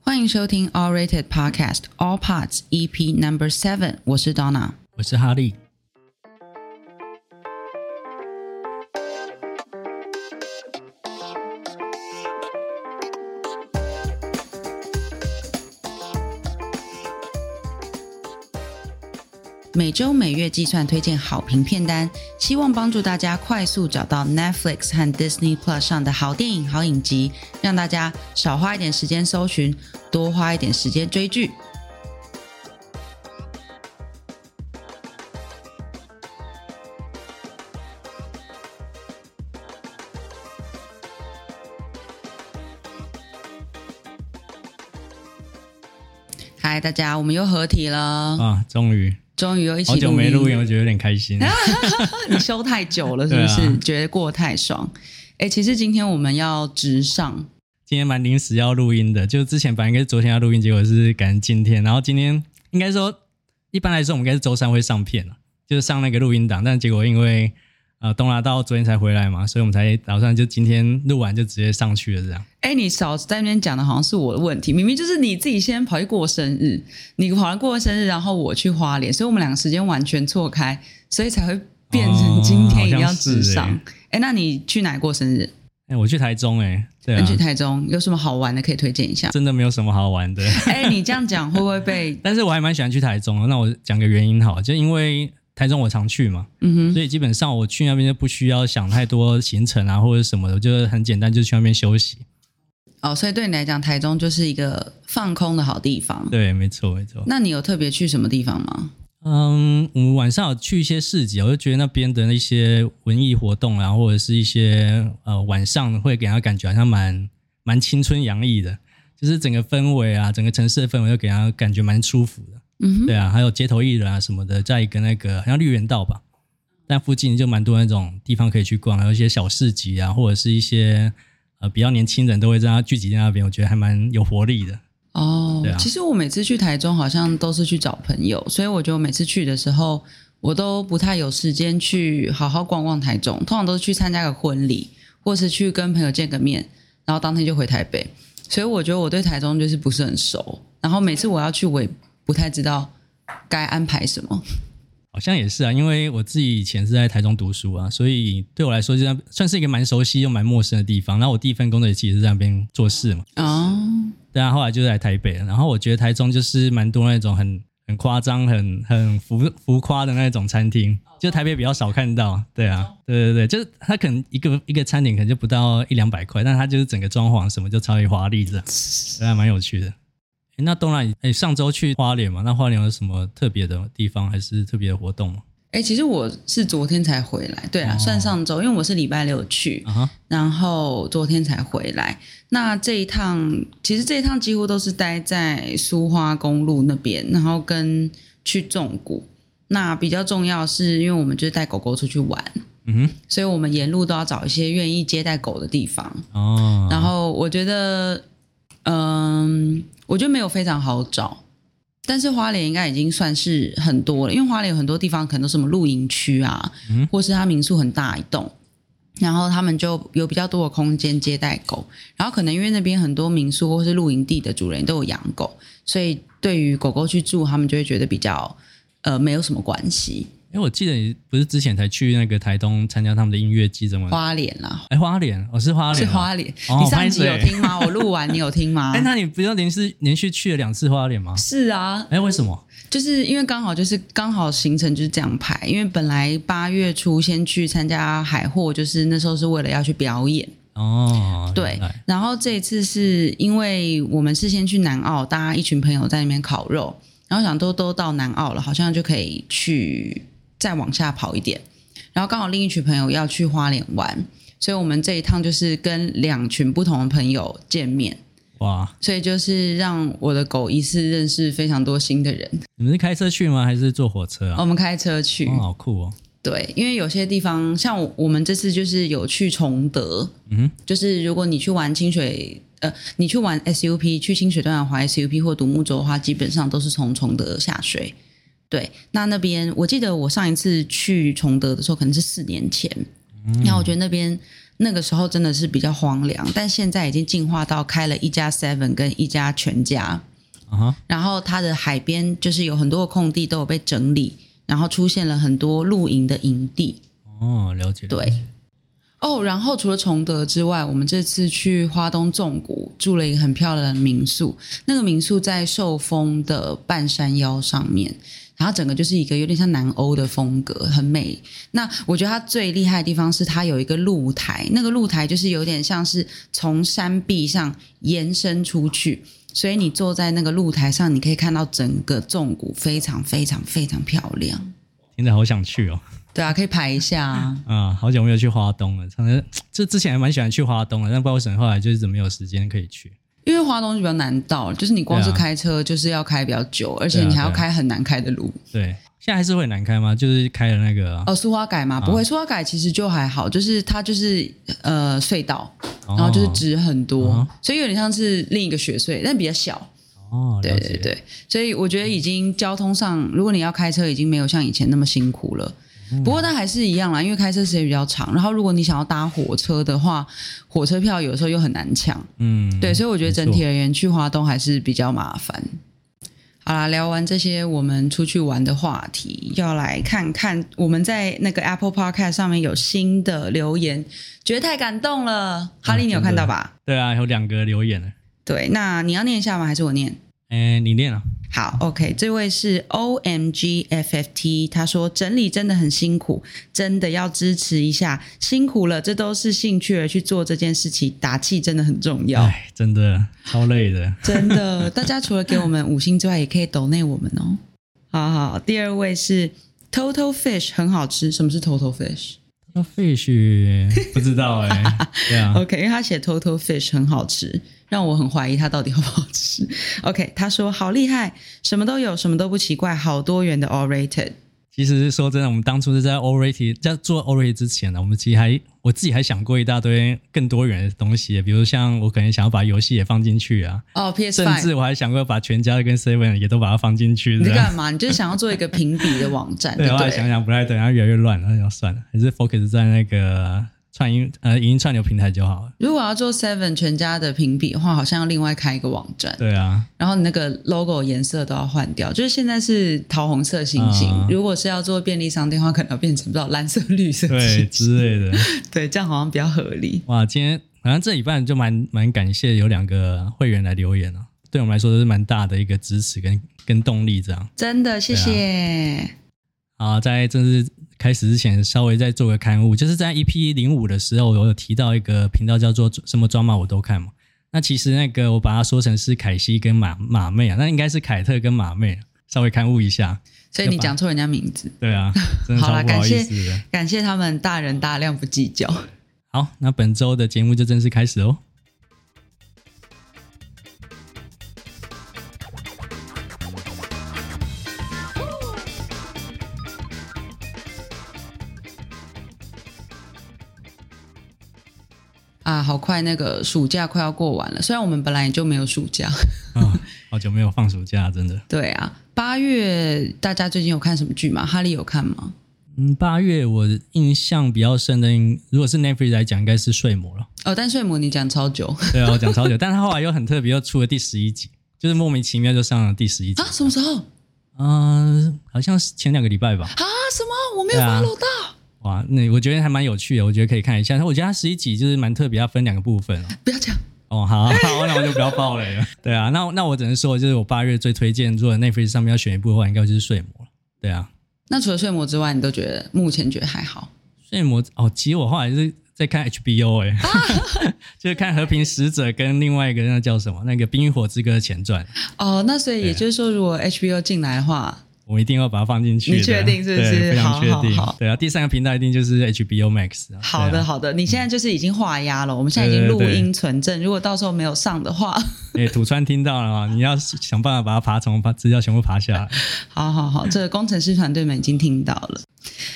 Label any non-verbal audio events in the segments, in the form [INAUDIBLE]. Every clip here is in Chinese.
欢迎收听 All Rated Podcast All Parts EP Number Seven，我是 Donna，我是哈利。 每周每月计算推荐好评片单，希望帮助大家快速找到 Netflix 和 Disney Plus 上的好电影、好影集，让大家少花一点时间搜寻，多花一点时间追剧。嗨，大家，我们又合体了啊！终于。终于有一起好久没录音，我觉得有点开心。[LAUGHS] 你休太久了，是不是？啊、觉得过得太爽？哎，其实今天我们要直上，今天蛮临时要录音的，就之前本来应该是昨天要录音，结果是改成今天。然后今天应该说，一般来说我们应该是周三会上片了，就是上那个录音档，但结果因为。呃，东拿到昨天才回来嘛，所以我们才打算就今天录完就直接上去了这样。哎，你少在那边讲的好像是我的问题，明明就是你自己先跑去过生日，你跑来过生日，然后我去花莲，所以我们两个时间完全错开，所以才会变成今天一定要直上。哎、哦，那你去哪过生日？哎，我去台中哎，对啊，你去台中有什么好玩的可以推荐一下？真的没有什么好玩的。哎，你这样讲会不会被？[LAUGHS] 但是我还蛮喜欢去台中的，那我讲个原因好，就因为。台中我常去嘛，嗯哼，所以基本上我去那边就不需要想太多行程啊或者什么的，就是很简单就去那边休息。哦，所以对你来讲，台中就是一个放空的好地方。对，没错，没错。那你有特别去什么地方吗？嗯，我们晚上有去一些市集，我就觉得那边的那些文艺活动啊，或者是一些呃晚上会给人家感觉好像蛮蛮青春洋溢的，就是整个氛围啊，整个城市的氛围，就给人家感觉蛮舒服的。嗯，对啊，还有街头艺人啊什么的，在一个那个好像绿园道吧，但附近就蛮多那种地方可以去逛，还有一些小市集啊，或者是一些呃比较年轻人都会在那聚集在那边，我觉得还蛮有活力的。哦，其实我每次去台中好像都是去找朋友，所以我觉得我每次去的时候，我都不太有时间去好好逛逛台中，通常都是去参加个婚礼，或是去跟朋友见个面，然后当天就回台北。所以我觉得我对台中就是不是很熟，然后每次我要去我也。不太知道该安排什么，好像也是啊，因为我自己以前是在台中读书啊，所以对我来说，就算是一个蛮熟悉又蛮陌生的地方。然后我第一份工作也其实是在那边做事嘛。哦，对啊，后来就在台北了。然后我觉得台中就是蛮多那种很很夸张、很很浮浮夸的那种餐厅，就台北比较少看到。对啊，对对对，就是它可能一个一个餐点可能就不到一两百块，但它就是整个装潢什么就超级华丽的，还蛮有趣的。那当然，哎，上周去花莲嘛？那花莲有什么特别的地方，还是特别的活动吗？哎，其实我是昨天才回来，对啊，哦、算上周，因为我是礼拜六去，啊、然后昨天才回来。那这一趟，其实这一趟几乎都是待在苏花公路那边，然后跟去纵谷。那比较重要是因为我们就是带狗狗出去玩，嗯哼，所以我们沿路都要找一些愿意接待狗的地方。哦，然后我觉得。嗯，我觉得没有非常好找，但是花莲应该已经算是很多了，因为花莲有很多地方可能都是什么露营区啊，嗯、或是它民宿很大一栋，然后他们就有比较多的空间接待狗，然后可能因为那边很多民宿或是露营地的主人都有养狗，所以对于狗狗去住，他们就会觉得比较呃没有什么关系。因为我记得你不是之前才去那个台东参加他们的音乐季，怎么花莲啦？哎，花莲，我、哦、是花莲，是花莲。哦、你上集有听吗？[LAUGHS] 我录完，你有听吗？哎，那你不要连续连续去了两次花莲吗？是啊。哎，为什么？就是因为刚好就是刚好行程就是这样排，因为本来八月初先去参加海货，就是那时候是为了要去表演哦。对，然后这一次是因为我们是先去南澳，大家一群朋友在那边烤肉，然后想都都到南澳了，好像就可以去。再往下跑一点，然后刚好另一群朋友要去花莲玩，所以我们这一趟就是跟两群不同的朋友见面。哇！所以就是让我的狗一次认识非常多新的人。你们是开车去吗？还是坐火车啊？我们开车去。哦，好酷哦！对，因为有些地方像我们这次就是有去崇德，嗯，就是如果你去玩清水，呃，你去玩 SUP 去清水断崖滑 SUP 或独木舟的话，基本上都是从崇德下水。对，那那边我记得我上一次去崇德的时候，可能是四年前。那、嗯、我觉得那边那个时候真的是比较荒凉，但现在已经进化到开了一家 Seven 跟一家全家。然后它的海边就是有很多的空地都有被整理，然后出现了很多露营的营地。哦，了解。对。哦，然后除了崇德之外，我们这次去花东纵谷住了一个很漂亮的民宿。那个民宿在寿丰的半山腰上面，然后整个就是一个有点像南欧的风格，很美。那我觉得它最厉害的地方是它有一个露台，那个露台就是有点像是从山壁上延伸出去，所以你坐在那个露台上，你可以看到整个纵谷，非常非常非常漂亮。听着好想去哦。对啊，可以排一下啊。啊，好久没有去华东了。反正就之前还蛮喜欢去华东的，但不知道为什么后来就是怎么没有时间可以去。因为花东就比较难到，就是你光是开车就是要开比较久，而且你还要开很难开的路。对，现在还是会难开吗？就是开了那个哦，苏花改吗？不会，苏花改其实就还好，就是它就是呃隧道，然后就是直很多，所以有点像是另一个雪隧，但比较小。哦，对对对，所以我觉得已经交通上，如果你要开车，已经没有像以前那么辛苦了。不过那还是一样啦，因为开车时间比较长。然后如果你想要搭火车的话，火车票有时候又很难抢。嗯，对，所以我觉得整体而言去华东还是比较麻烦。好啦，聊完这些我们出去玩的话题，要来看看我们在那个 Apple Podcast 上面有新的留言，觉得太感动了。哈利，你有看到吧？对啊，有两个留言。对，那你要念一下吗？还是我念？哎，你念啊。好，OK，这位是 OMGFFT，他说整理真的很辛苦，真的要支持一下，辛苦了，这都是兴趣而去做这件事情，打气真的很重要。哎，真的超累的，真的。大家除了给我们五星之外，也可以抖内我们哦。好好，第二位是 Total Fish，很好吃。什么是 Total Fish？Total Fish 不知道哎、欸。[LAUGHS] 对啊，OK，因为他写 Total Fish 很好吃。让我很怀疑它到底好不好吃。[LAUGHS] OK，他说好厉害，什么都有，什么都不奇怪，好多元的 All Rated。其实说真的，我们当初是在 All Rated 在做 All Rated 之前呢，我们其实还我自己还想过一大堆更多元的东西，比如像我可能想要把游戏也放进去啊。哦，PS5。甚至我还想过把全家跟 Seven 也都把它放进去。你干嘛？你就是想要做一个评比的网站？[LAUGHS] 对，对，对，我还想想不太对，然后越来越乱，那就算了，还是 focus 在那个。串音呃，语音串流平台就好了。如果要做 Seven 全家的评比的话，好像要另外开一个网站。对啊，然后你那个 logo 颜色都要换掉，就是现在是桃红色星星。嗯、如果是要做便利商店的话，可能要变成不知道蓝色、绿色对之类的。[LAUGHS] 对，这样好像比较合理。哇，今天好像这一半就蛮蛮感谢有两个会员来留言啊，对我们来说都是蛮大的一个支持跟跟动力，这样。真的，谢谢。啊，在正式开始之前，稍微再做个刊物，就是在 EP 零五的时候，我有提到一个频道叫做什么装嘛我都看嘛。那其实那个我把它说成是凯西跟马马妹啊，那应该是凯特跟马妹，稍微刊物一下。所以你讲错人家名字。对啊，[LAUGHS] 好意思。好了，感谢感谢他们大人大量不计较。好，那本周的节目就正式开始哦。啊，好快！那个暑假快要过完了，虽然我们本来也就没有暑假。啊、[LAUGHS] 哦，好久没有放暑假，真的。对啊，八月大家最近有看什么剧吗？哈利有看吗？嗯，八月我印象比较深的，如果是 Netflix 来讲，应该是《睡魔》了。哦，但《睡魔》你讲超久。[LAUGHS] 对啊，我讲超久，[LAUGHS] 但他后来又很特别，又出了第十一集，就是莫名其妙就上了第十一集。啊，什么时候？嗯、呃，好像是前两个礼拜吧。啊，什么？我没有 follow 到。哇，那我觉得还蛮有趣的，我觉得可以看一下。我觉得它十一集就是蛮特别，要分两个部分。不要讲哦，好，[LAUGHS] 好，那我就不要爆雷了。[LAUGHS] 对啊，那那我只能说，就是我八月最推荐，如果 Netflix 上面要选一部的话，应该就是《睡魔》了。对啊，那除了《睡魔》之外，你都觉得目前觉得还好？《睡魔》哦，其实我后来是在看 HBO 哎、欸，啊、[LAUGHS] 就是看《和平使者》跟另外一个那叫什么，那个《冰与火之歌》的前传。哦，那所以也就是说，如果 HBO 进来的话。我一定要把它放进去。你确定是不是？对，非常确定。好好好。对啊，第三个频道一定就是 HBO Max。好的，好的。你现在就是已经画押了，嗯、我们现在已经录音存证。对对对，如果到时候没有上的话，[LAUGHS] 哎，土川听到了吗？你要想办法把它爬虫，把资料全部爬下来。[LAUGHS] 好好好，这个工程师团队们已经听到了。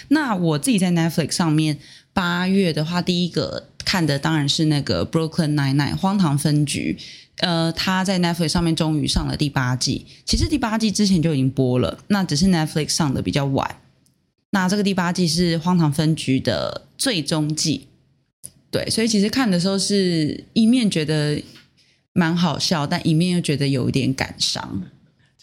那我自己在 Netflix 上面，八月的话，第一个看的当然是那个 Brooklyn Nine-Nine 荒唐分局。呃，他在 Netflix 上面终于上了第八季。其实第八季之前就已经播了，那只是 Netflix 上的比较晚。那这个第八季是《荒唐分局》的最终季。对，所以其实看的时候是一面觉得蛮好笑，但一面又觉得有一点感伤。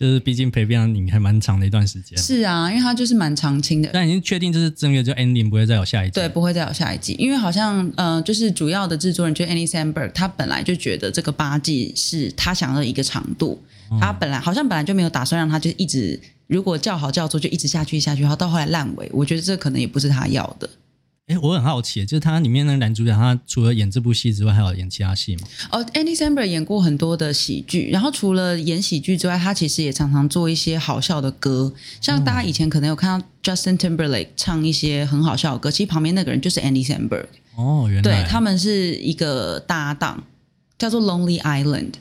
就是毕竟陪伴你还蛮长的一段时间。是啊，因为他就是蛮长青的。但已经确定这是正月，就 ending 不会再有下一季。对，不会再有下一季，因为好像呃，就是主要的制作人就 Annie Sandberg，他本来就觉得这个八季是他想要的一个长度。嗯、他本来好像本来就没有打算让他就一直，如果叫好叫座就一直下去下去，然后到后来烂尾。我觉得这可能也不是他要的。哎，我很好奇，就是他里面那个男主角，他除了演这部戏之外，还有演其他戏吗？哦，Andy Samberg 演过很多的喜剧，然后除了演喜剧之外，他其实也常常做一些好笑的歌。像大家以前可能有看到 Justin Timberlake 唱一些很好笑的歌，其实旁边那个人就是 Andy Samberg。哦，原来对，他们是一个搭档，叫做 Lonely Island。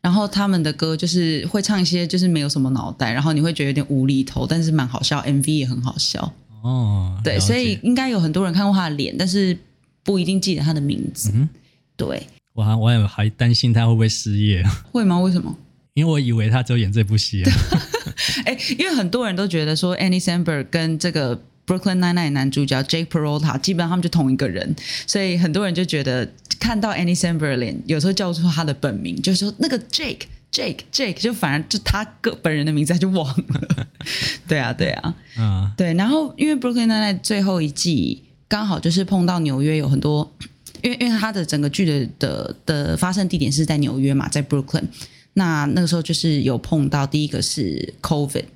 然后他们的歌就是会唱一些就是没有什么脑袋，然后你会觉得有点无厘头，但是蛮好笑，MV 也很好笑。哦，对，所以应该有很多人看过他的脸，但是不一定记得他的名字。嗯、对，我还我还还担心他会不会失业？会吗？为什么？因为我以为他只有演这部戏。[LAUGHS] 哎，因为很多人都觉得说 Annie Samberg 跟这个 Brooklyn Nine-Nine 男主角 Jake Peralta 基本上他们就同一个人，所以很多人就觉得看到 Annie Samberg 脸，有时候叫出他的本名，就是说那个 Jake。Jake Jake 就反而就他个本人的名字他就忘了，对啊对啊，嗯。对，然后因为 Brooklyn Nine-Nine 最后一季刚好就是碰到纽约有很多，因为因为他的整个剧的的的发生地点是在纽约嘛，在 Brooklyn，那那个时候就是有碰到第一个是 COVID，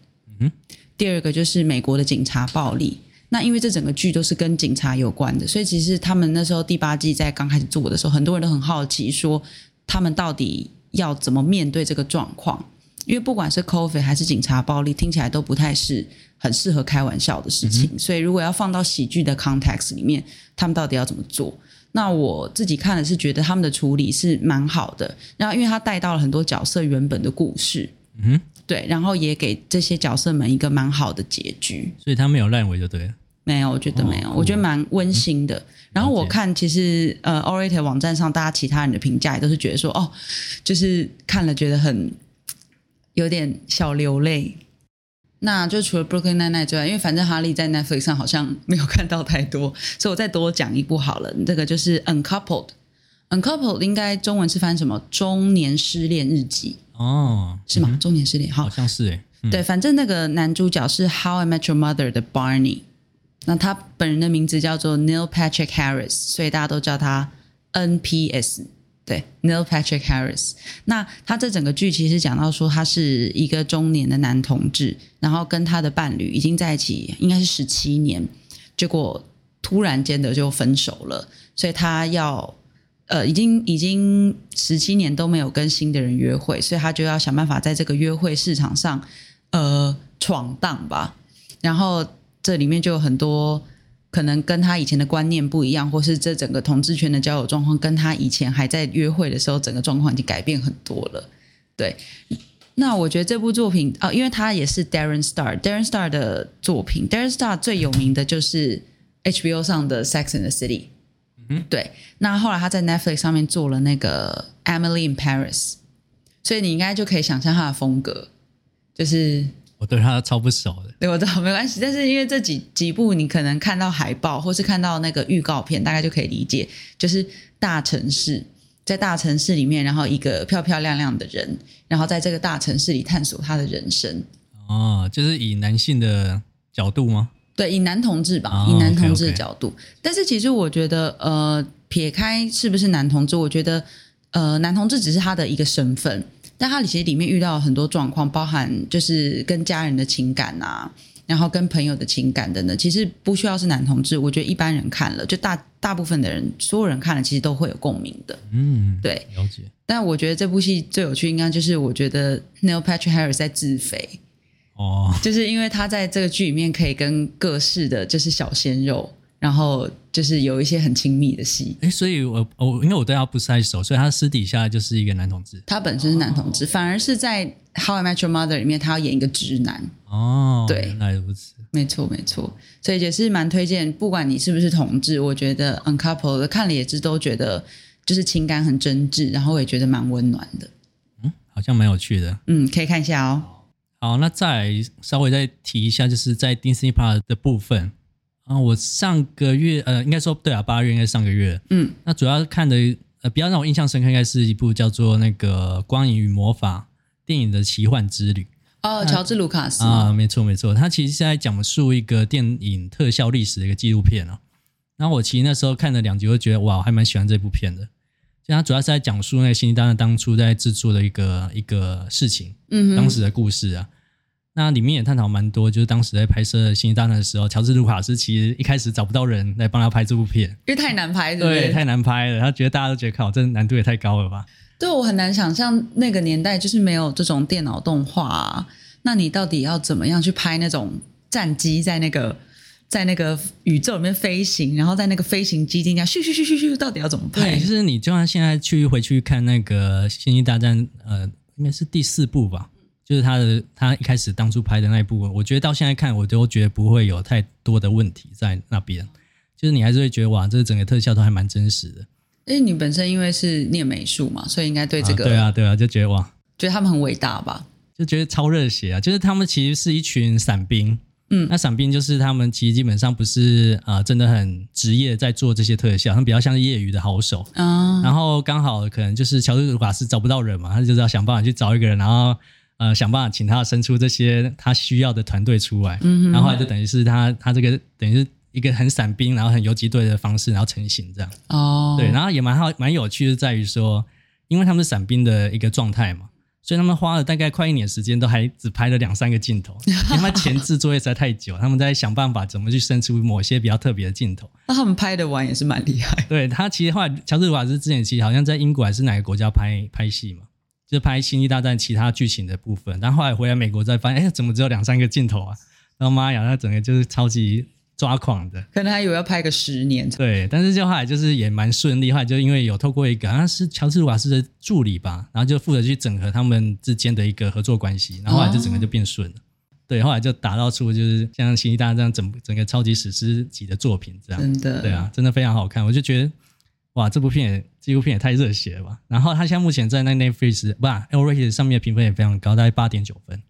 嗯，第二个就是美国的警察暴力，那因为这整个剧都是跟警察有关的，所以其实他们那时候第八季在刚开始做的时候，很多人都很好奇说他们到底。要怎么面对这个状况？因为不管是 COVID 还是警察暴力，听起来都不太是很适合开玩笑的事情。嗯、所以如果要放到喜剧的 context 里面，他们到底要怎么做？那我自己看的是觉得他们的处理是蛮好的。然后因为他带到了很多角色原本的故事，嗯，对，然后也给这些角色们一个蛮好的结局。所以他没有烂尾就对了。没有，我觉得没有，哦、我觉得蛮温馨的。嗯、然后我看，其实呃，awwrated 网站上大家其他人的评价也都是觉得说，哦，就是看了觉得很有点小流泪。那就除了 Brooklyn Nine-Nine 之外，因为反正哈利在 Netflix 上好像没有看到太多，[LAUGHS] 所以我再多讲一部好了。这个就是 Uncoupled，Uncoupled Un 应该中文是翻什么？中年失恋日记哦，是吗？嗯、中年失恋，好，好像是诶、嗯、对，反正那个男主角是 How I Met Your Mother 的 Barney。那他本人的名字叫做 Neil Patrick Harris，所以大家都叫他 NPS。对，Neil Patrick Harris。那他这整个剧其实讲到说，他是一个中年的男同志，然后跟他的伴侣已经在一起应该是十七年，结果突然间的就分手了，所以他要呃，已经已经十七年都没有跟新的人约会，所以他就要想办法在这个约会市场上呃闯荡吧，然后。这里面就有很多可能跟他以前的观念不一样，或是这整个同志圈的交友状况跟他以前还在约会的时候，整个状况已经改变很多了。对，那我觉得这部作品啊、哦，因为他也是 Darren Star，Darren Star 的作品，Darren Star 最有名的就是 HBO 上的 Sex and the City。嗯，对。那后来他在 Netflix 上面做了那个 Emily in Paris，所以你应该就可以想象他的风格，就是。我对他超不熟的，对，我知道没关系，但是因为这几几部你可能看到海报或是看到那个预告片，大概就可以理解，就是大城市，在大城市里面，然后一个漂漂亮亮的人，然后在这个大城市里探索他的人生。哦，就是以男性的角度吗？对，以男同志吧，哦、以男同志的角度。okay, okay. 但是其实我觉得，呃，撇开是不是男同志，我觉得，呃，男同志只是他的一个身份。但他其实里面遇到很多状况，包含就是跟家人的情感啊，然后跟朋友的情感等等。其实不需要是男同志，我觉得一般人看了，就大大部分的人，所有人看了，其实都会有共鸣的。嗯，对，了解。但我觉得这部戏最有趣，应该就是我觉得 Neil Patrick Harris 在自肥哦，就是因为他在这个剧里面可以跟各式的就是小鲜肉。然后就是有一些很亲密的戏，哎，所以我我因为我对他不太熟，所以他私底下就是一个男同志。他本身是男同志，哦、反而是在《How I Met Your Mother》里面，他要演一个直男。哦，对，原来如此，没错没错，所以也是蛮推荐，不管你是不是同志，我觉得《Uncoupled》看了也是都觉得就是情感很真挚，然后我也觉得蛮温暖的。嗯，好像蛮有趣的。嗯，可以看一下哦。好，那再稍微再提一下，就是在 Disney Plus 的部分。啊，我上个月呃，应该说对啊，八月应该上个月。嗯，那主要看的呃，比较让我印象深刻，应该是一部叫做那个《光影与魔法》电影的奇幻之旅。哦，乔治·卢卡斯啊，没错没错，他其实是在讲述一个电影特效历史的一个纪录片啊。然后我其实那时候看了两集，我就觉得哇，我还蛮喜欢这部片的。就他主要是在讲述那个星际大战当初在制作的一个一个事情，嗯，当时的故事啊。那里面也探讨蛮多，就是当时在拍摄《星际大战》的时候，乔治·卢卡斯其实一开始找不到人来帮他拍这部片，因为太难拍，对，太难拍了。他觉得大家都觉得靠，这难度也太高了吧？对，我很难想象那个年代就是没有这种电脑动画啊，那你到底要怎么样去拍那种战机在那个在那个宇宙里面飞行，然后在那个飞行机底下咻咻咻咻咻，到底要怎么拍？对，就是你就算现在去回去看那个《星际大战》，呃，应该是第四部吧。就是他的，他一开始当初拍的那一部分，我觉得到现在看，我都觉得不会有太多的问题在那边。就是你还是会觉得哇，这个整个特效都还蛮真实的。因为你本身因为是念美术嘛，所以应该对这个、啊、对啊对啊，就觉得哇，觉得他们很伟大吧？就觉得超热血啊！就是他们其实是一群伞兵，嗯，那伞兵就是他们其实基本上不是啊、呃，真的很职业在做这些特效，他们比较像是业余的好手啊。然后刚好可能就是乔治卢卡斯找不到人嘛，他就是要想办法去找一个人，然后。呃，想办法请他生出这些他需要的团队出来，嗯哼，然后后来就等于是他他这个等于是一个很散兵，然后很游击队的方式，然后成型这样。哦，对，然后也蛮好蛮有趣的，在于说，因为他们是散兵的一个状态嘛，所以他们花了大概快一年时间，都还只拍了两三个镜头，[LAUGHS] 因为他们前置作业实在太久，他们在想办法怎么去生出某些比较特别的镜头。[LAUGHS] 那他们拍的完也是蛮厉害。对，他其实后来乔治·卢卡斯之前其实好像在英国还是哪个国家拍拍戏嘛。就拍《星际大战》其他剧情的部分，但后来回来美国再发现，哎，怎么只有两三个镜头啊？然后妈呀，那整个就是超级抓狂的。可能还以为要拍个十年。对，但是就后来就是也蛮顺利，后来就因为有透过一个好像是乔治·卢卡斯的助理吧，然后就负责去整合他们之间的一个合作关系，然后后来就整个就变顺了。哦、对，后来就打造出就是像《星际大战》这样整整个超级史诗级的作品，这样。真的。对啊，真的非常好看，我就觉得。哇，这部片也这部片也太热血了吧！然后它现在目前在那 Netflix 不，L-rated 上面的评分也非常高，大概八点九分。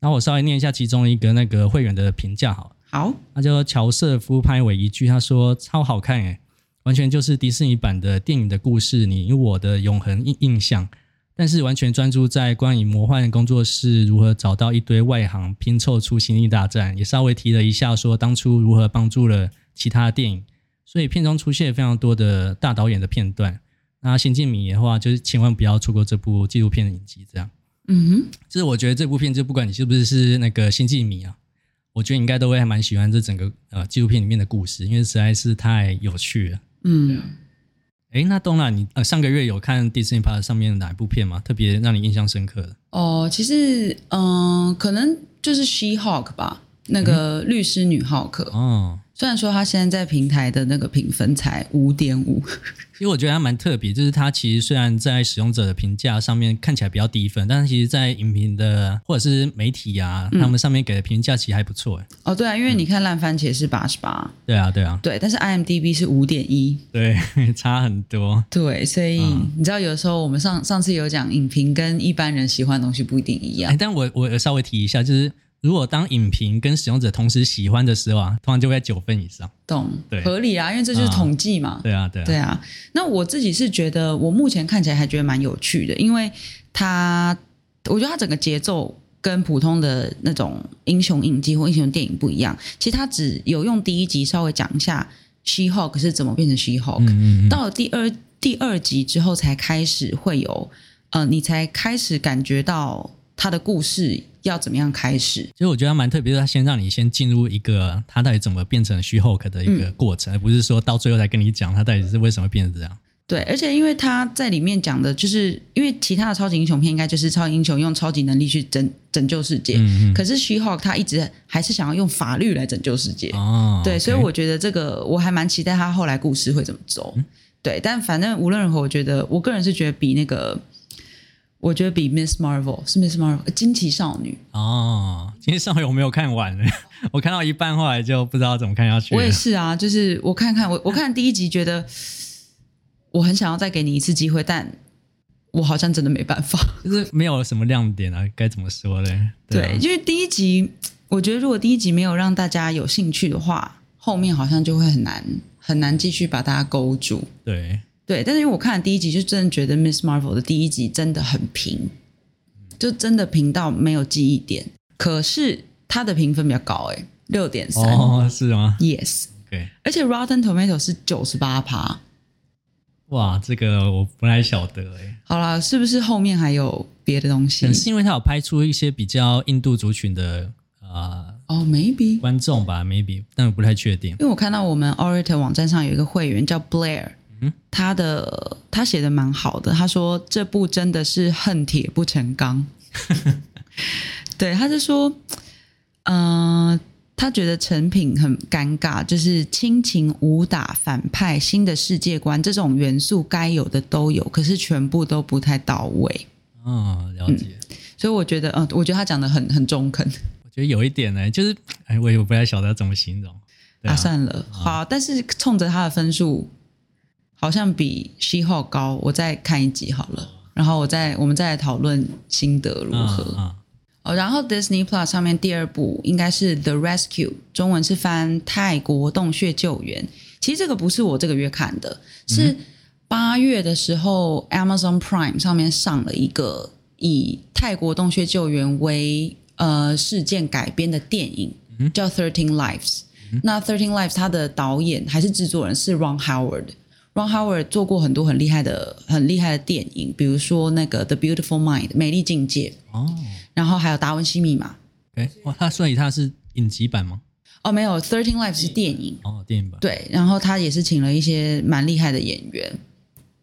然后我稍微念一下其中一个那个会员的评价，好了，好，那叫乔瑟夫拍尾一句，他说超好看诶，完全就是迪士尼版的电影的故事，你与我的永恒印印象。但是完全专注在关于魔幻工作室如何找到一堆外行拼凑出星际大战，也稍微提了一下说当初如何帮助了其他电影。所以片中出现非常多的大导演的片段，那新进迷的话，就是千万不要错过这部纪录片的影集。这样，嗯哼，就是我觉得这部片，就不管你是不是是那个星际迷啊，我觉得你应该都会还蛮喜欢这整个呃纪录片里面的故事，因为实在是太有趣了。嗯，哎，那东娜，你呃上个月有看 Disney Plus 上面的哪一部片吗？特别让你印象深刻的？哦，其实嗯、呃，可能就是 She-Hulk 吧，那个律师女浩克。嗯、哦。虽然说它现在在平台的那个评分才五点五，其实我觉得他蛮特别，就是它其实虽然在使用者的评价上面看起来比较低分，但是其实，在影评的或者是媒体啊，嗯、他们上面给的评价其实还不错。哦，对啊，因为你看烂番茄是八十八，对啊，对啊，对，但是 IMDB 是五点一，对，[LAUGHS] 差很多。对，所以、嗯、你知道，有时候我们上上次有讲，影评跟一般人喜欢的东西不一定一样。但我我稍微提一下，就是。如果当影评跟使用者同时喜欢的时候啊，通常就会在九分以上。懂，对，合理啊，因为这就是统计嘛。对啊，对啊，对啊。那我自己是觉得，我目前看起来还觉得蛮有趣的，因为它，我觉得它整个节奏跟普通的那种英雄影集或英雄电影不一样。其实它只有用第一集稍微讲一下 She-Hulk 是怎么变成 She-Hulk，嗯嗯嗯，到了第二第二集之后才开始会有，呃，你才开始感觉到他的故事。要怎么样开始？其实我觉得他蛮特别，是他先让你先进入一个他到底怎么变成 She-Hulk 的一个过程，嗯、而不是说到最后才跟你讲他到底是为什么变成这样。对，而且因为他在里面讲的，就是因为其他的超级英雄片应该就是超级英雄用超级能力去拯拯救世界，嗯嗯，可是 She-Hulk 他一直还是想要用法律来拯救世界。哦，对所以我觉得这个我还蛮期待他后来故事会怎么走。嗯、对，但反正无论如何，我觉得我个人是觉得比那个。我觉得比 Miss Marvel 是 Miss Marvel 惊奇少女哦，惊奇少女我没有看完呢，[LAUGHS] 我看到一半后来就不知道怎么看下去。我也是啊，就是我看看我我看第一集觉得我很想要再给你一次机会，但我好像真的没办法，[LAUGHS] 就是没有什么亮点啊，该怎么说嘞？对，对，因为第一集我觉得如果第一集没有让大家有兴趣的话，后面好像就会很难很难继续把大家勾住。对对，但是因为我看了第一集，就真的觉得 Miss Marvel 的第一集真的很平，就真的平到没有记忆点。可是它的评分比较高，诶，六点三。哦，是吗？Yes。对，而且 Rotten Tomato 是九十八趴。哇，这个我不太晓得哎。好啦，是不是后面还有别的东西？是因为他有拍出一些比较印度族群的啊哦、uh,，maybe 观众吧，maybe，但我不太确定。因为我看到我们 awwrated 网站上有一个会员叫 Blair，嗯，他的他写的蛮好的，他说这部真的是恨铁不成钢。[LAUGHS] 对，他就说，嗯、呃。他觉得成品很尴尬，就是亲情、武打、反派、新的世界观这种元素该有的都有，可是全部都不太到位。嗯，了解。嗯、所以我觉得，嗯，我觉得他讲的很很中肯。我觉得有一点呢，就是，哎，我也不太晓得要怎么形容。啊，啊，算了，好，但是冲着他的分数，好像比 She-Hulk 高，我再看一集好了，然后我再我们再来讨论心得如何。嗯嗯哦，然后 Disney Plus 上面第二部应该是 The Rescue，中文是翻泰国洞穴救援。其实这个不是我这个月看的，是八月的时候 Amazon Prime 上面上了一个以泰国洞穴救援为呃事件改编的电影，叫 Thirteen Lives。那 Thirteen Lives 它的导演还是制作人是 Ron Howard。Ron Howard 做过很多很厉害的、很厉害的电影，比如说那个《The Beautiful Mind》美丽境界哦，然后还有《达文西密码》。哎，哇，他所以他是影集版吗？哦，没有，《Thirteen Lives》是电影哦，电影版。对，然后他也是请了一些蛮厉害的演员。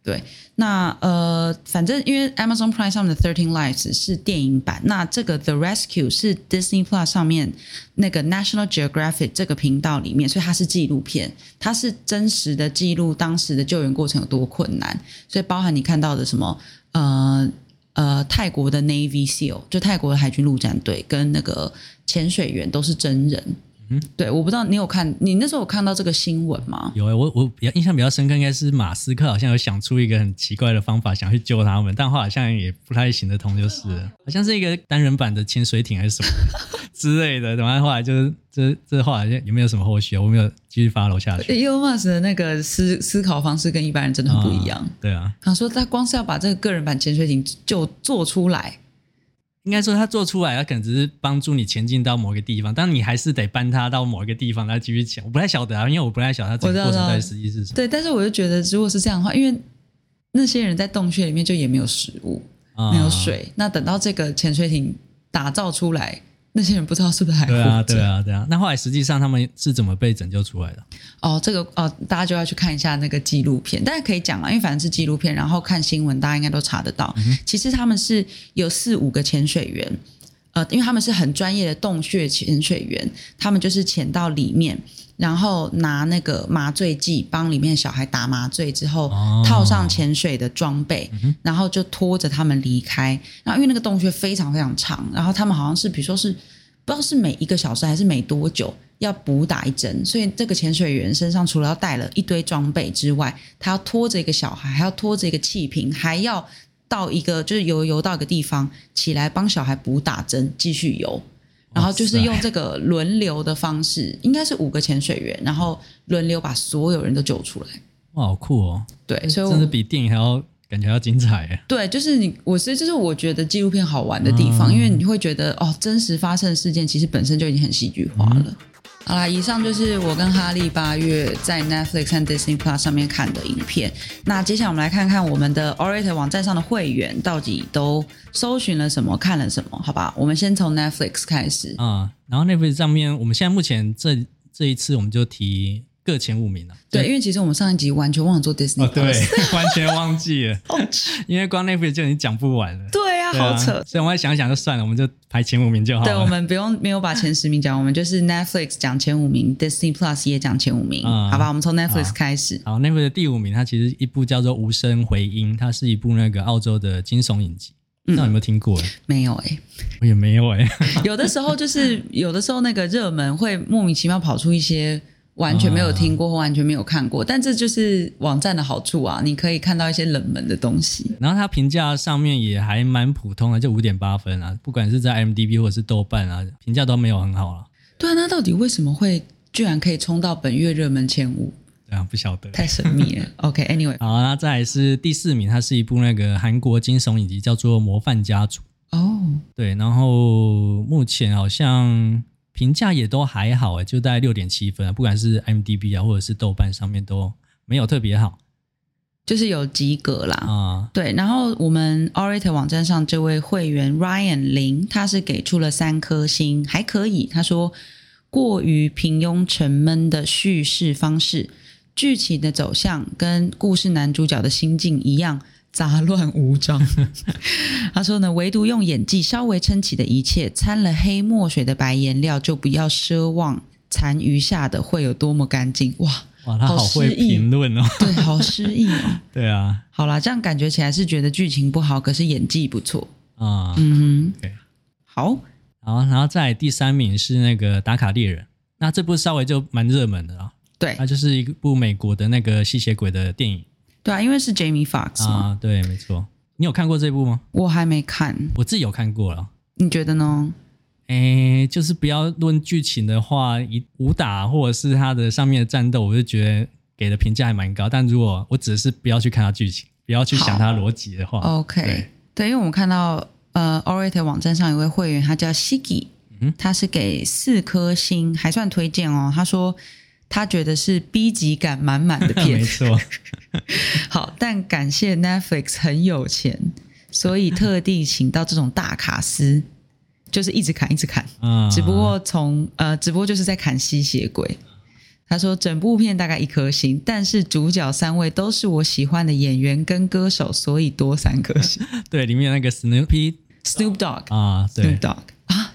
对，那呃，反正因为 Amazon Prime 上面的《Thirteen Lives》是电影版，那这个《The Rescue》是 Disney Plus 上面那个 National Geographic 这个频道里面，所以它是纪录片，它是真实的记录当时的救援过程有多困难，所以包含你看到的什么呃呃泰国的 Navy SEAL，就泰国的海军陆战队跟那个潜水员都是真人。嗯，对，我不知道你有看，你那时候有看到这个新闻吗？有诶、欸，我我比较印象比较深刻，应该是马斯克好像有想出一个很奇怪的方法，想去救他们，但后来好像也不太行得通，就是 [LAUGHS] 好像是一个单人版的潜水艇还是什么 [LAUGHS] 之类的。然后后来就是这这后来有没有什么后续？我没有继续 follow 下去。Elon Musk 的那个思思考方式跟一般人真的很不一样。啊对啊，他说他光是要把这个个人版潜水艇就做出来。应该说，他做出来，他可能只是帮助你前进到某一个地方，但你还是得搬他到某一个地方，来继续前。我不太晓得啊，因为我不太晓得他整个过程到底实际是什么。对，但是我就觉得，如果是这样的话，因为那些人在洞穴里面就也没有食物，嗯、没有水，那等到这个潜水艇打造出来。那些人不知道是不是还活着？对啊，对啊，对啊。那后来实际上他们是怎么被拯救出来的？哦，这个哦，大家就要去看一下那个纪录片。大家可以讲啊，因为反正是纪录片，然后看新闻，大家应该都查得到。嗯、其实他们是有四五个潜水员，呃，因为他们是很专业的洞穴潜水员，他们就是潜到里面。然后拿那个麻醉剂帮里面小孩打麻醉之后，套上潜水的装备，然后就拖着他们离开。然后因为那个洞穴非常非常长，然后他们好像是比如说是不知道是每一个小时还是每多久要补打一针，所以这个潜水员身上除了要带了一堆装备之外，他要拖着一个小孩，还要拖着一个气瓶，还要到一个就是游游到一个地方起来帮小孩补打针，继续游。然后就是用这个轮流的方式，应该是五个潜水员，然后轮流把所有人都救出来。哇，好酷哦！对，所以真的比电影还要感觉要精彩哎。对，就是你，我是，就是我觉得纪录片好玩的地方，嗯、因为你会觉得哦，真实发生的事件其实本身就已经很戏剧化了。嗯好啦，以上就是我跟哈利八月在 Netflix 和 Disney Plus 上面看的影片。那接下来我们来看看我们的 Orator 网站上的会员到底都搜寻了什么，看了什么？好吧，我们先从 Netflix 开始啊。然后 Netflix 上面，我们现在目前这这一次我们就提各前五名了。对，因为其实我们上一集完全忘了做 Disney，哦，对，完全忘记了，[LAUGHS] 因为光 Netflix 就已经讲不完了。对。好扯，所以我们想想就算了，我们就排前五名就好了。对，我们不用没有把前十名讲，我们就是 Netflix 讲前五名，Disney Plus 也讲前五名，嗯、好吧？我们从 Netflix 开始。好，Netflix 的第五名，它其实一部叫做《无声回音》，它是一部那个澳洲的惊悚影集，不知道有没有听过？没有哎、欸，我也没有哎、欸。[LAUGHS] 有的时候就是有的时候那个热门会莫名其妙跑出一些。完全没有听过或完全没有看过，但这就是网站的好处啊！你可以看到一些冷门的东西。然后它评价上面也还蛮普通的，就五点八分啊，不管是在 IMDB 或者是豆瓣啊，评价都没有很好了。对啊，那到底为什么会居然可以冲到本月热门前五。对啊，不晓得，太神秘了。[LAUGHS] OK，Anyway，、okay, 好，那再来是第四名，它是一部那个韩国惊悚影集，叫做《模范家族》。哦、oh.，对，然后目前好像评价也都还好，诶，就大概六点七分，啊不管是 IMDB 啊，或者是豆瓣上面都没有特别好，就是有及格啦。啊，对，然后我们 awwrated 网站上这位会员 Ryan 林，他是给出了三颗星，还可以。他说过于平庸沉闷的叙事方式。剧情的走向跟故事男主角的心境一样杂乱无章。[LAUGHS] 他说呢，唯独用演技稍微撑起的一切，掺了黑墨水的白颜料，就不要奢望残余下的会有多么干净。哇哇，他好会评论哦，[LAUGHS] 对，好诗意哦。[LAUGHS] 对啊，好啦，这样感觉起来是觉得剧情不好，可是演技不错啊。嗯哼，okay. 好，好，然后在第三名是那个打卡猎人，那这部稍微就蛮热门的啊。对，那就是一部美国的那个吸血鬼的电影。对啊，因为是 Jamie Foxx 啊，对，没错。你有看过这部吗？我还没看，我自己有看过了。你觉得呢？诶，就是不要论剧情的话，一武打或者是它的上面的战斗，我就觉得给的评价还蛮高。但如果我只是不要去看它剧情，不要去想它逻辑的话，OK 对。对，因为我们看到呃 Orator 网站上有一位会员，他叫 Shiki，嗯，他是给四颗星，还算推荐哦。他说。他觉得是 B 级感满满的片，[LAUGHS] 没错。[LAUGHS] 好，但感谢 Netflix 很有钱，所以特地请到这种大卡司，就是一直砍，一直砍。嗯，只不过从呃，只不过就是在砍吸血鬼。他说整部片大概一颗星，但是主角三位都是我喜欢的演员跟歌手，所以多三颗星。[LAUGHS] 对，里面那个 Snoopy Snoop Dogg 啊，对，Snoop Dogg。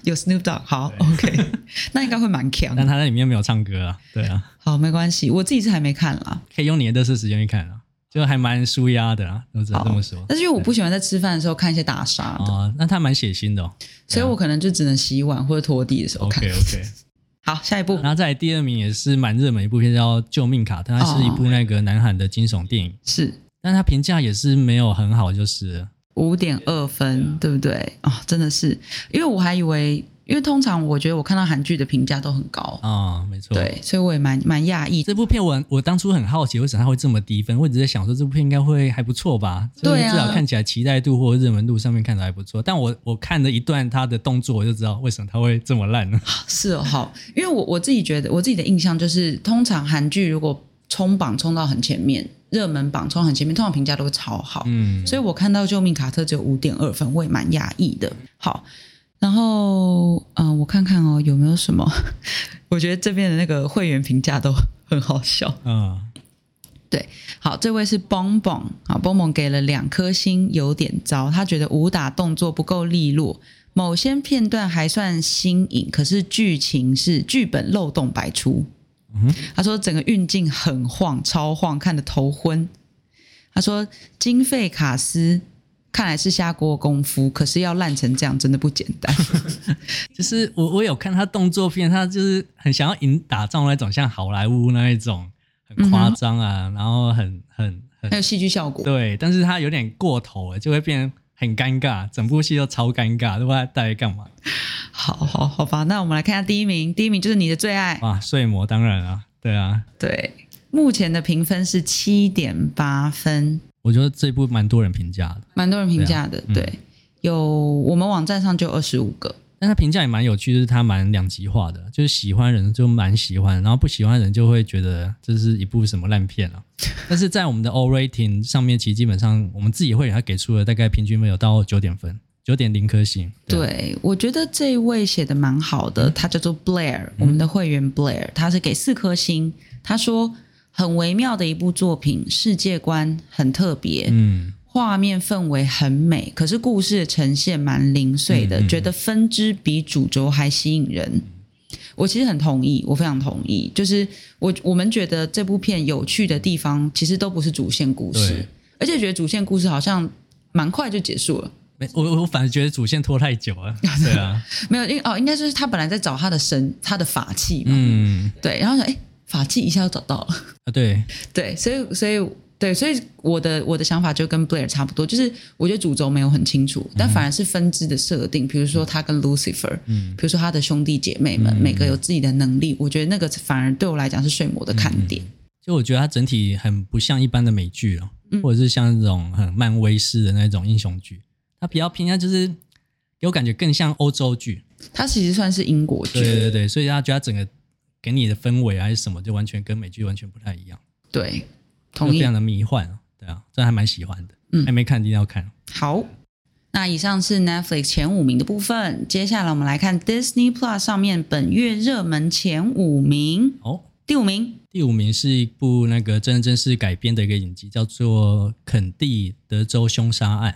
啊，有 Snoop Dogg，好，OK，[LAUGHS] 那应该会蛮强。但他在里面没有唱歌啊，对啊。好，没关系，我自己是还没看啦，可以用你的这次时间去看啊，就还蛮舒压的啊，我只能这么说。但是因为我不喜欢在吃饭的时候看一些打杀的，哦，那他蛮血腥的哦，所以我可能就只能洗碗或者拖地的时候看。OK OK，[LAUGHS] 好，下一部，然后再来第二名也是蛮热门一部片，叫《救命卡特》，它是一部那个南韩的惊悚电影，是，但它评价也是没有很好，就是。五点二分，对不对啊？哦，真的是，因为我还以为，因为通常我觉得我看到韩剧的评价都很高啊。哦，没错，对，所以我也蛮蛮讶异。这部片我我当初很好奇，为什么它会这么低分？我一直在想说，这部片应该会还不错吧？对啊，至少看起来期待度或热门度上面看着还不错。但我我看了一段它的动作，我就知道为什么它会这么烂呢？[LAUGHS] 是哦，好，因为我我自己觉得，我自己的印象就是，通常韩剧如果冲榜冲到很前面。热门榜冲很前面，通常评价都会超好，嗯，所以我看到《救命卡特》只有五点二分，我也蛮讶异的。好，然后嗯、呃，我看看哦，有没有什么？[LAUGHS] 我觉得这边的那个会员评价都很好笑，嗯，对，好，这位是 Bong Bong，啊，Bong Bong 给了两颗星，有点糟，他觉得武打动作不够利落，某些片段还算新颖，可是剧情是剧本漏洞百出。他说整个运镜很晃，超晃，看得头昏。他说经费卡斯看来是下过功夫，可是要烂成这样真的不简单。[LAUGHS] 就是我我有看他动作片，他就是很想要引打仗那种像好莱坞那一种很夸张啊，嗯、然后很很很有戏剧效果。对，但是他有点过头了，就会变很尴尬，整部戏都超尴尬，都不知道在干嘛。好好好吧，那我们来看一下第一名。第一名就是你的最爱啊，睡魔当然啊，对啊，对，目前的评分是七点八分。我觉得这部蛮多人评价的，蛮多人评价的，对，啊嗯、有我们网站上就二十五个。但他评价也蛮有趣，就是他蛮两极化的，就是喜欢人就蛮喜欢，然后不喜欢人就会觉得这是一部什么烂片啊。但是在我们的 O rating 上面，其实基本上我们自己会给他给出了大概平均分有到九点分。九点零颗星，对，对，我觉得这一位写的蛮好的，他叫做 Blair，我们的会员 Blair，他是给四颗星。他说很微妙的一部作品，世界观很特别，嗯，画面氛围很美，可是故事呈现蛮零碎的，嗯嗯，觉得分支比主轴还吸引人。我其实很同意，我非常同意，就是我我们觉得这部片有趣的地方，其实都不是主线故事，而且觉得主线故事好像蛮快就结束了。我我反而觉得主线拖太久了，[LAUGHS] 对啊，没有，因哦，应该就是他本来在找他的神，他的法器嘛，嗯，对，然后想，哎，法器一下就找到了，啊，对，对，所以，所以，对，所以我的我的想法就跟 Blair 差不多，就是我觉得主轴没有很清楚，但反而是分支的设定，比如说他跟 Lucifer，嗯，比如说他的兄弟姐妹们、嗯、每个有自己的能力，我觉得那个反而对我来讲是睡魔的看点。就我觉得它整体很不像一般的美剧哦，或者是像那种很漫威式的那种英雄剧，它比较偏向就是给我感觉更像欧洲剧。它其实算是英国剧，对对对，所以它觉得它整个给你的氛围还是什么，就完全跟美剧完全不太一样。对。非常的迷幻，对啊，真的还蛮喜欢的。嗯，还没看，一定要看。好，那以上是 Netflix 前五名的部分，接下来我们来看 Disney Plus 上面本月热门前五名。哦，第五名，第五名是一部那个真人真事改编的一个影集，叫做《肯蒂德州凶杀案》。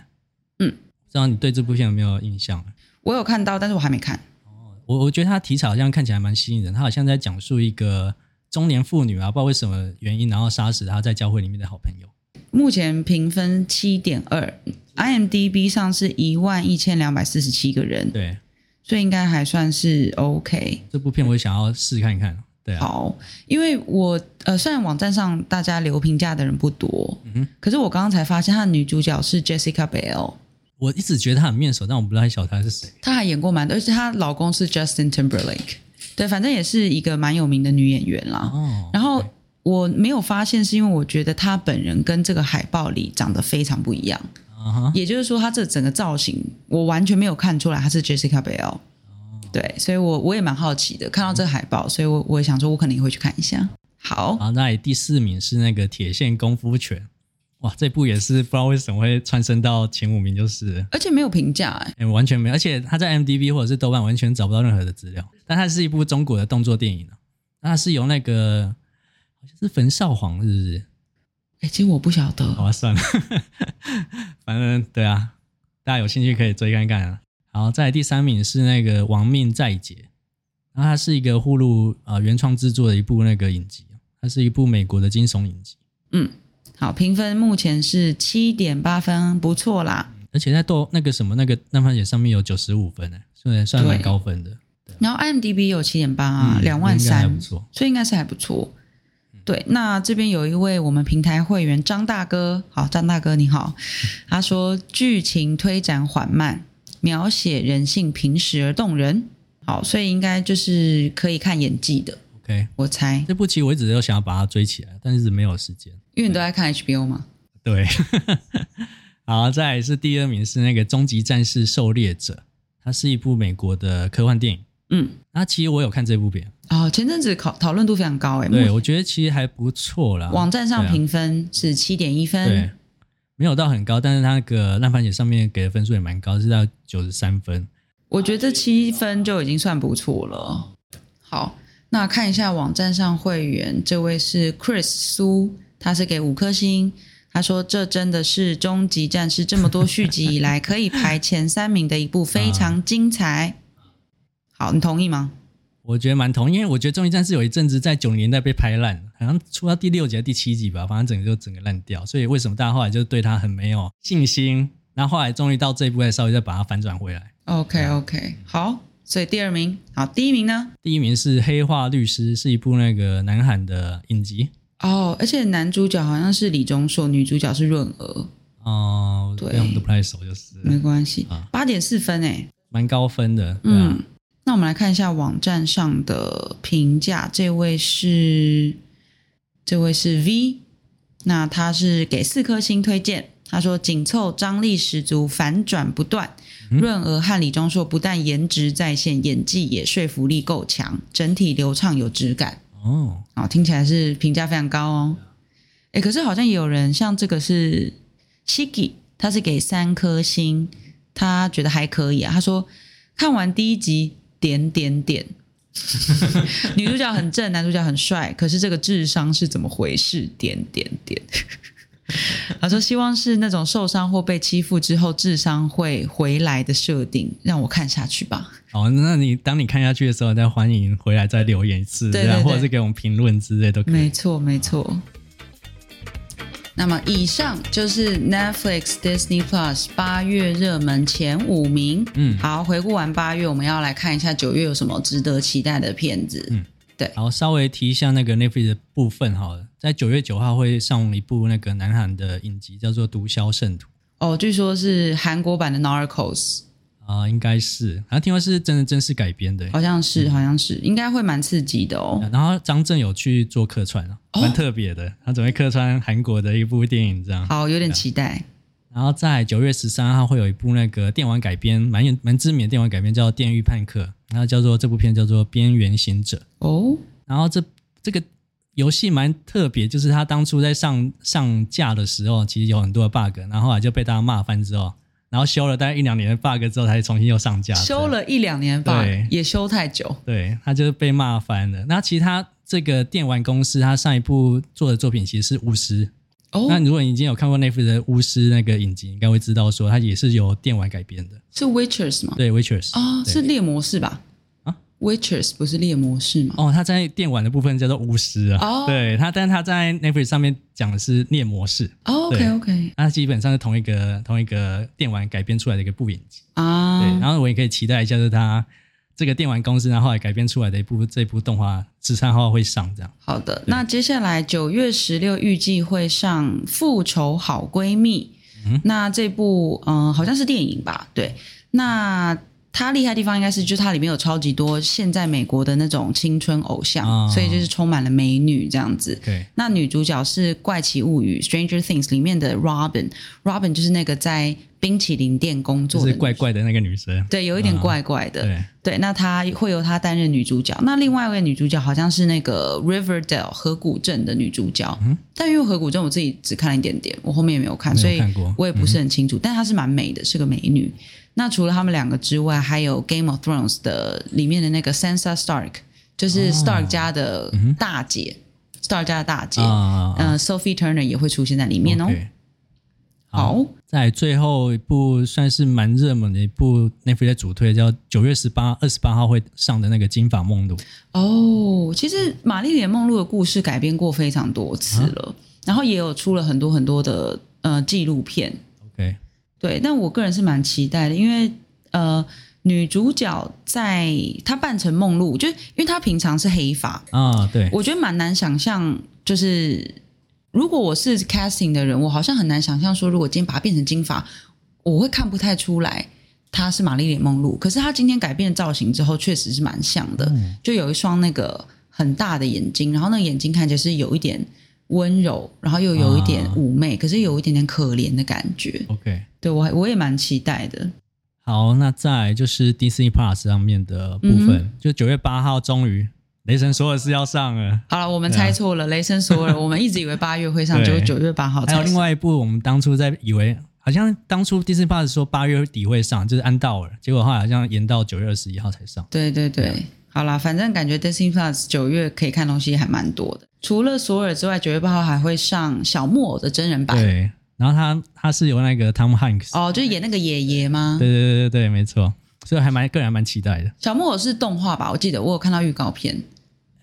嗯，不知道你对这部片有没有印象？我有看到，但是我还没看。哦，我我觉得它题材好像看起来蛮吸引人，它好像在讲述一个。中年妇女啊，不知道为什么原因，然后杀死她在教会里面的好朋友。目前评分七点二，IMDB 上是一万一千两百四十七个人，对，所以应该还算是 OK。这部片我也想要试看一看，对啊。好，因为我呃，虽然网站上大家留评价的人不多，嗯哼，可是我刚刚才发现，她的女主角是 Jessica Biel。我一直觉得她很面熟，但我不太晓得她是谁。她还演过蛮多，而且她老公是 Justin Timberlake。对，反正也是一个蛮有名的女演员啦。哦，然后我没有发现，是因为我觉得她本人跟这个海报里长得非常不一样。Uh-huh. 也就是说，她这整个造型，我完全没有看出来她是 Jessica Biel。Uh-huh. 对，所以我我也蛮好奇的，看到这个海报，所以我我也想说，我可能也会去看一下。好，好，那第四名是那个《铁线功夫拳》。哇，这部也是不知道为什么会窜升到前五名，就是而且没有评价哎，完全没有，而且它在 MDB 或者是豆瓣完全找不到任何的资料。但它是一部中国的动作电影，那它是由那个好像是冯绍煌，是不是？哎，其实我不晓得。好啊，算了，[LAUGHS] 反正对啊，大家有兴趣可以追看看啊。好，再来第三名是那个《亡命在劫》，然后它是一个呼噜啊原创制作的一部那个影集，它是一部美国的惊悚影集。嗯。好，评分目前是七点八分，不错啦。而且在豆那个什么那个烂番茄上面有九十五分呢，所以算蛮高分的。然后 IMDB 有七点八啊，两万三，所以应该是还不错。对，那这边有一位我们平台会员张大哥，好，张大哥你好，他说剧情推展缓慢，描写人性平实而动人。好，所以应该就是可以看演技的。OK，我猜这部剧我一直都想要把它追起来，但是没有时间。因为你都在看 HBO 吗？对，[LAUGHS] 好，再来是第二名是那个《终极战士狩猎者》，它是一部美国的科幻电影。嗯，那其实我有看这部片哦，前阵子讨讨论度非常高诶。对，我觉得其实还不错啦。网站上评分是七点一分，对，没有到很高，但是它那个烂番茄上面给的分数也蛮高，是到九十三分。我觉得七分就已经算不错了。好，那看一下网站上会员，这位是 Chris 苏。他是给五颗星，他说这真的是《终极战士》这么多续集以来可以排前三名的一部，非常精彩。好，你同意吗？我觉得蛮同意，因为我觉得《终极战士》有一阵子在九零年代被拍烂，好像出到第六集还是第七集吧，反正整个就整个烂掉。所以为什么大家后来就对他很没有信心？然后后来终于到这一部，再稍微再把它反转回来。OK OK，好，所以第二名，好，第一名呢？第一名是《黑化律师》，是一部那个南韩的影集。哦，而且男主角好像是李钟硕，女主角是润娥。哦，对，我们都不太熟，就是没关系。八点四分诶，蛮高分的。啊、嗯，那我们来看一下网站上的评价。这位是这位是 V，那他是给四颗星推荐。他说紧凑、张力十足、反转不断。润娥和李钟硕不但颜值在线，演技也说服力够强，整体流畅有质感。哦，好，听起来是评价非常高哦。哎，可是好像也有人像这个是 Shiki，他是给三颗星，他觉得还可以啊。他说看完第一集点点点，[LAUGHS] 女主角很正，男主角很帅，可是这个智商是怎么回事？点点点。他说：“希望是那种受伤或被欺负之后智商会回来的设定，让我看下去吧。”哦，那你当你看下去的时候，再欢迎回来再留言一次，对，对，对，或者是给我们评论之类都可以。没错，没错。那么以上就是 Netflix Disney Plus 八月热门前五名。嗯，好，回顾完八月，我们要来看一下九月有什么值得期待的片子。嗯，对。好，稍微提一下那个 Netflix 的部分好了。在九月九号会上一部那个南韩的影集，叫做《毒枭圣徒》。哦，据说是韩国版的 Narcos 啊、呃，应该是，好像听说是真的真实改编的，好像是，好像是，应该会蛮刺激的哦。然后张震有去做客串啊，蛮特别的，哦、他准备客串韩国的一部电影，这样。好，有点期待。然后在九月十三号会有一部那个电玩改编，蛮有蛮知名的电玩改编，叫《电狱叛客》，然后叫做这部片叫做《边缘行者》哦。然后这这个。游戏蛮特别，就是它当初在上上架的时候，其实有很多的 bug，然后后来就被大家骂翻之后，然后修了大概一两年的 bug 之后，才重新又上架。修了一两年 bug，也修太久。对，他就是被骂翻了。那其实它这个电玩公司，他上一部做的作品其实是巫师。哦。那如果你已经有看过 Netflix 的巫师那个影集，应该会知道说它也是由电玩改编的。是 Witchers 吗？对，Witchers。啊，是猎魔士吧？Witchers 不是猎魔士吗？哦，他在电玩的部分叫做巫师啊。哦，对他，但是他在 Netflix 上面讲的是猎魔士。哦，OK OK，那基本上是同一个同一个电玩改编出来的一个部影集啊。对，然后我也可以期待一下，就是他这个电玩公司然后来改编出来的一部这一部动画十三号会上这样。好的，那接下来九月十六预计会上《复仇好闺蜜》。嗯，那这部嗯、呃、好像是电影吧？对，那。它厉害的地方应该是，就是它里面有超级多现在美国的那种青春偶像，哦、所以就是充满了美女这样子。对，那女主角是《怪奇物语》（Stranger Things） 里面的 Robin，Robin 就是那个在冰淇淋店工作的，是怪怪的那个女生。对，有一点怪怪的。哦、对，对，那她会由她担任女主角。那另外一位女主角好像是那个 Riverdale 河谷镇的女主角，嗯、但因为河谷镇我自己只看了一点点，我后面也没有看，所以我也不是很清楚。嗯、但她是蛮美的，是个美女。那除了他们两个之外，还有《Game of Thrones》的里面的那个 Sansa Stark，就是 Stark 家的大姐、哦、，Stark 家的大姐，嗯、呃、，Sophie Turner 也会出现在里面哦。Okay. 好，在最后一部算是蛮热门的一部，Netflix 主推叫九月十八、二十八号会上的那个《金发梦露》。哦，其实玛丽莲梦露的故事改编过非常多次了，啊、然后也有出了很多很多的呃纪录片。OK。对，但我个人是蛮期待的，因为呃，女主角在她扮成梦露，就因为她平常是黑发啊，对，我觉得蛮难想象，就是如果我是 casting 的人，我好像很难想象说，如果今天把她变成金发，我会看不太出来她是玛丽莲梦露。可是她今天改变造型之后，确实是蛮像的，嗯、就有一双那个很大的眼睛，然后那个眼睛看起来是有一点。温柔，然后又有一点妩媚，啊、可是有一点点可怜的感觉。OK，对我我也蛮期待的。好，那再就是 Disney Plus 上面的部分，嗯、就九月八号终于《雷神索尔》是要上了。好了，我们猜错了，啊《雷神索尔》[LAUGHS] 我们一直以为八月会上，结果九月八号。还有另外一部，我们当初在以为好像当初 Disney Plus 说八月底会上，就是《安道尔》，结果后来好像延到九月二十一号才上。对对对。对好啦，反正感觉 Disney Plus 九月可以看东西还蛮多的。除了索尔之外，九月八号还会上小木偶的真人版。对，然后他他是有那个 Tom Hanks 哦，就是演那个爷爷吗？对对对对对，没错。所以还蛮个人还蛮期待的。小木偶是动画吧？我记得我有看到预告片。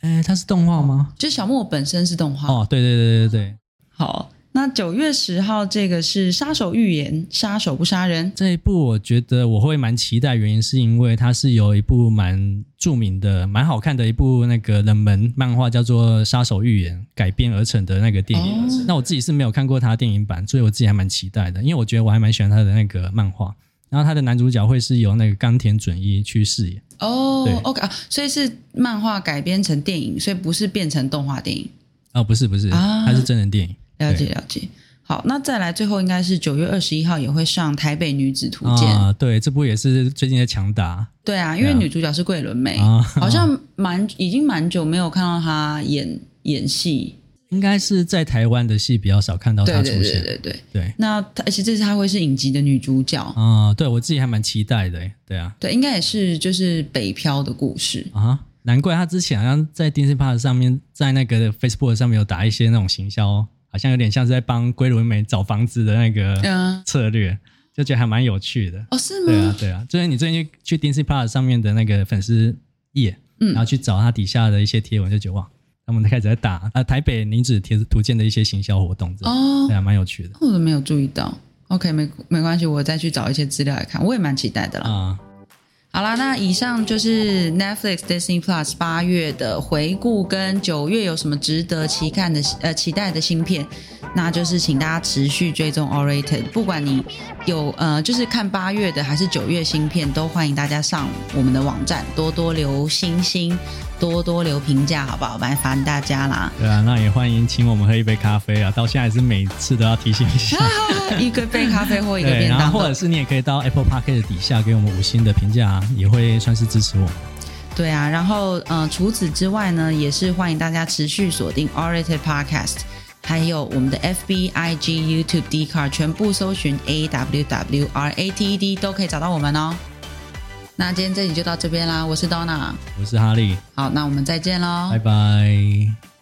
哎，它是动画吗？就是小木偶本身是动画。哦，对对对对对。好。那九月十号这个是《杀手预言》，杀手不杀人这一部，我觉得我会蛮期待，原因是因为它是有一部蛮著名的、蛮好看的一部那个冷门漫画，叫做《杀手预言》改编而成的那个电影。哦、那我自己是没有看过它的电影版，所以我自己还蛮期待的，因为我觉得我还蛮喜欢它的那个漫画。然后它的男主角会是由那个冈田准一去饰演。哦对，OK 啊，所以是漫画改编成电影，所以不是变成动画电影。哦，不是不是，啊、它是真人电影。了解了解，好，那再来最后应该是九月二十一号也会上《台北女子图鉴》啊，对，这部也是最近的强打。对啊，因为女主角是桂纶镁，啊、好像蛮已经蛮久没有看到她演演戏，应该是在台湾的戏比较少看到她出现。对对对对对，对那而且这次她会是影集的女主角啊，对我自己还蛮期待的，对啊，对，应该也是就是北漂的故事啊，难怪她之前好像在 Disney Plus 上面，在那个 Facebook 上面有打一些那种行销。好像有点像是在帮龟伦美找房子的那个策略，嗯、就觉得还蛮有趣的。哦，是吗？对啊，对啊。就是你最近去 Disney Plus 上面的那个粉丝页，嗯，然后去找他底下的一些贴文，就觉得哇，他们开始在打啊台北女子图图鉴的一些行销活动，哦，对啊，蛮有趣的。我都没有注意到。OK，没没关系，我再去找一些资料来看，我也蛮期待的啦。啊、嗯。好啦，那以上就是 Netflix Disney Plus 八月的回顾，跟九月有什么值得期看的呃期待的新片，那就是请大家持续追踪 awwrated，不管你有呃就是看八月的还是九月新片，都欢迎大家上我们的网站多多留星星，多多留评价，好不好？麻烦大家啦。对啊，那也欢迎请我们喝一杯咖啡啊，到现在是每次都要提醒一下，[LAUGHS] 一个杯咖啡或一个便当，然后或者是你也可以到 Apple Park 的底下给我们五星的评价啊。也会算是支持我。对啊，然后呃，除此之外呢，也是欢迎大家持续锁定 awwrated Podcast，还有我们的 FB、IG、YouTube、Dcard，全部搜寻 A W W R A T E D 都可以找到我们哦。那今天这集就到这边啦，我是 Donna，我是哈利，好，那我们再见喽，拜拜。